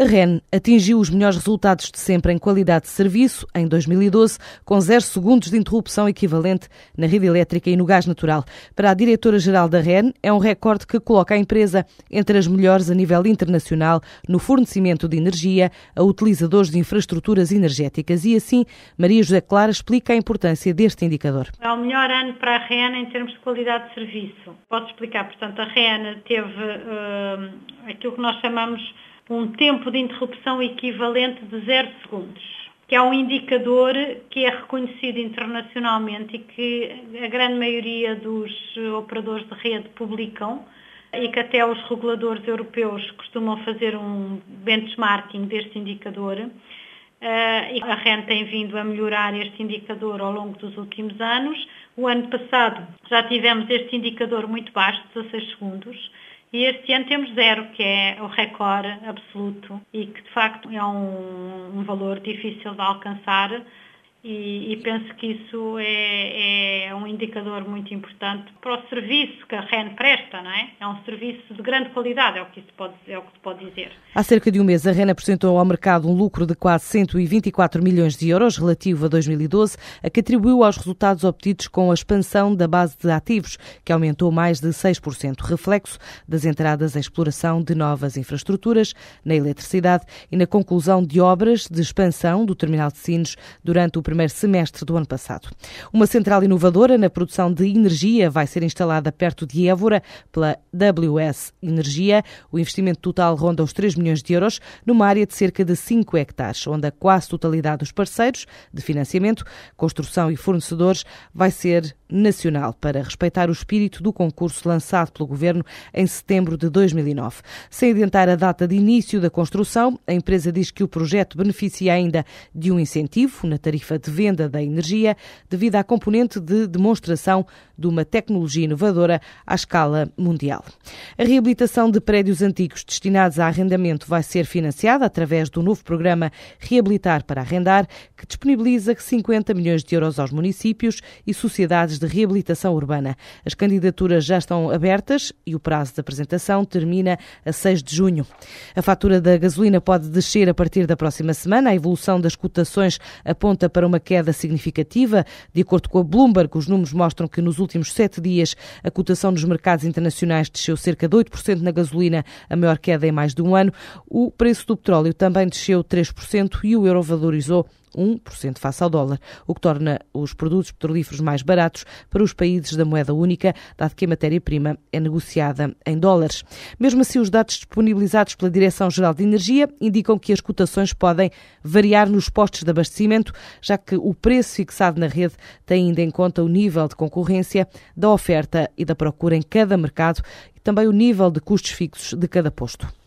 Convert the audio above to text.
A REN atingiu os melhores resultados de sempre em qualidade de serviço em 2012, com 0 segundos de interrupção equivalente na rede elétrica e no gás natural. Para a diretora-geral da REN, é um recorde que coloca a empresa entre as melhores a nível internacional no fornecimento de energia a utilizadores de infraestruturas energéticas. E assim, Maria José Clara explica a importância deste indicador. É o melhor ano para a REN em termos de qualidade de serviço. Posso explicar, portanto, a REN teve uh, aquilo que nós chamamos um tempo de interrupção equivalente de 0 segundos, que é um indicador que é reconhecido internacionalmente e que a grande maioria dos operadores de rede publicam e que até os reguladores europeus costumam fazer um benchmarking deste indicador. Uh, a REN tem vindo a melhorar este indicador ao longo dos últimos anos. O ano passado já tivemos este indicador muito baixo, 16 segundos, e este ano temos zero, que é o recorde absoluto e que de facto é um, um valor difícil de alcançar e, e, penso que isso é, é, um indicador muito importante para o serviço que a REN presta, não é? É um serviço de grande qualidade, é o que, pode, é o que se pode dizer. Há cerca de um mês, a REN apresentou ao mercado um lucro de quase 124 milhões de euros relativo a 2012, a que atribuiu aos resultados obtidos com a expansão da base de ativos, que aumentou mais de 6%, reflexo das entradas em exploração de novas infraestruturas na eletricidade e na conclusão de obras de expansão do terminal de Sines durante o primeiro semestre do ano passado. Uma central inovadora na produção de energia vai ser instalada perto de Évora pela WS Energia. O investimento total ronda os 3 milhões de euros numa área de cerca de 5 hectares, onde a quase totalidade dos parceiros de financiamento, construção e fornecedores vai ser nacional para respeitar o espírito do concurso lançado pelo Governo em setembro de 2009. Sem adiantar a data de início da construção, a empresa diz que o projeto beneficia ainda de um incentivo na tarifa de venda da energia devido à componente de demonstração de uma tecnologia inovadora à escala mundial. A reabilitação de prédios antigos destinados a arrendamento vai ser financiada através do novo programa Reabilitar para Arrendar, que disponibiliza 50 milhões de euros aos municípios e sociedades de reabilitação urbana. As candidaturas já estão abertas e o prazo de apresentação termina a 6 de junho. A fatura da gasolina pode descer a partir da próxima semana. A evolução das cotações aponta para uma queda significativa. De acordo com a Bloomberg, os números mostram que nos últimos sete dias a cotação nos mercados internacionais desceu cerca de 8% na gasolina, a maior queda em mais de um ano. O preço do petróleo também desceu 3% e o euro valorizou 1% face ao dólar, o que torna os produtos petrolíferos mais baratos para os países da moeda única, dado que a matéria-prima é negociada em dólares. Mesmo assim, os dados disponibilizados pela Direção-Geral de Energia indicam que as cotações podem variar nos postos de abastecimento, já que o preço fixado na rede tem ainda em conta o nível de concorrência, da oferta e da procura em cada mercado e também o nível de custos fixos de cada posto.